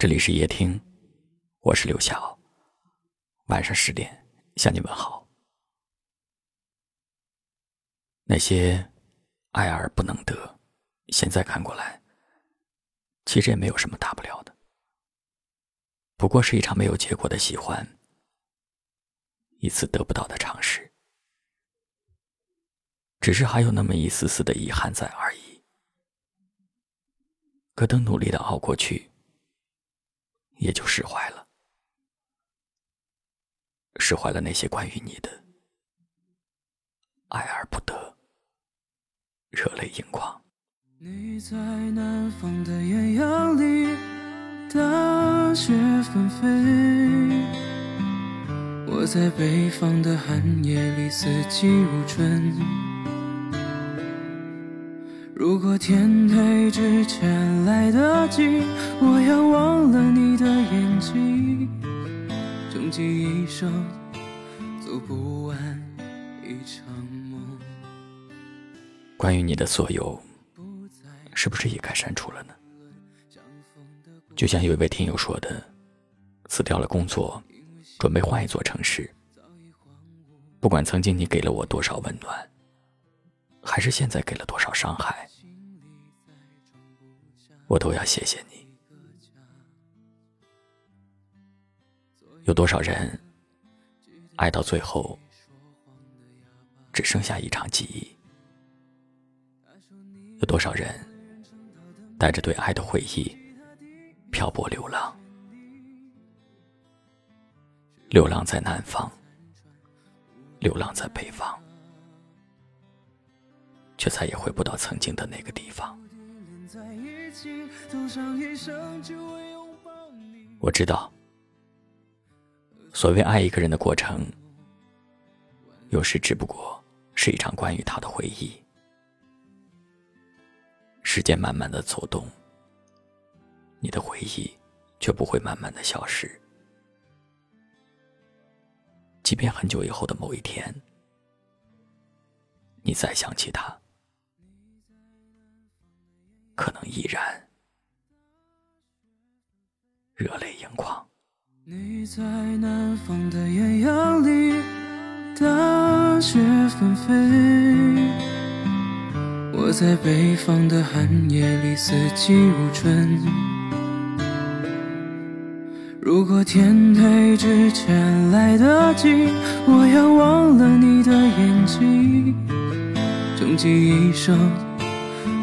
这里是夜听，我是刘晓。晚上十点向你问好。那些爱而不能得，现在看过来，其实也没有什么大不了的，不过是一场没有结果的喜欢，一次得不到的尝试，只是还有那么一丝丝的遗憾在而已。可等努力的熬过去。也就释怀了，释怀了那些关于你的爱而不得，热泪盈眶。你在南方的艳阳里，大雪纷飞；我在北方的寒夜里，四季如春。如果天黑之前来得及，我要忘了你的眼睛，终极一生做不完一场梦。关于你的所有，是不是也该删除了呢？就像有一位听友说的，辞掉了工作，准备换一座城市。不管曾经你给了我多少温暖。还是现在给了多少伤害，我都要谢谢你。有多少人爱到最后只剩下一场记忆？有多少人带着对爱的回忆漂泊流浪？流浪在南方，流浪在北方。却再也回不到曾经的那个地方。我知道，所谓爱一个人的过程，有时只不过是一场关于他的回忆。时间慢慢的走动，你的回忆却不会慢慢的消失。即便很久以后的某一天，你再想起他。可能依然热泪盈眶。你在南方的艳阳里，大雪纷飞；我在北方的寒夜里，四季如春。如果天黑之前来得及，我要忘了你的眼睛，终其一生。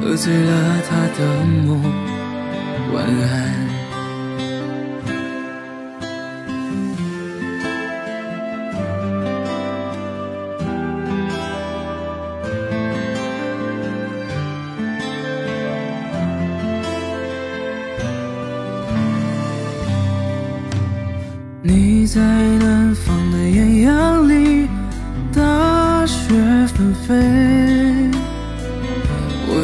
喝醉了他的梦，晚安。你在南方的艳阳里，大雪纷飞。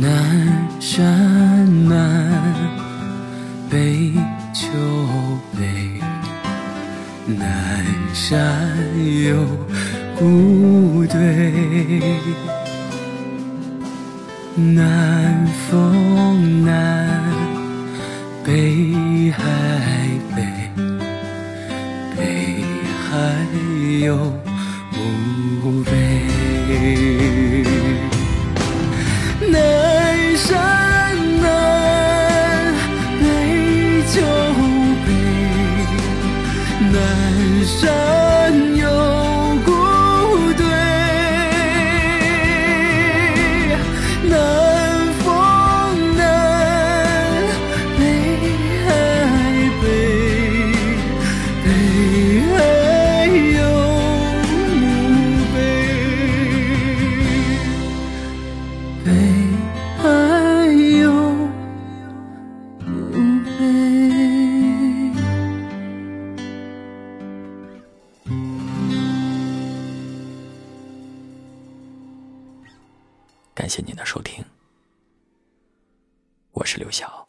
南山南，北秋北，南山有古堆，南风南，北海北，北海有墓碑。山南，北就北，南山感谢您的收听，我是刘晓。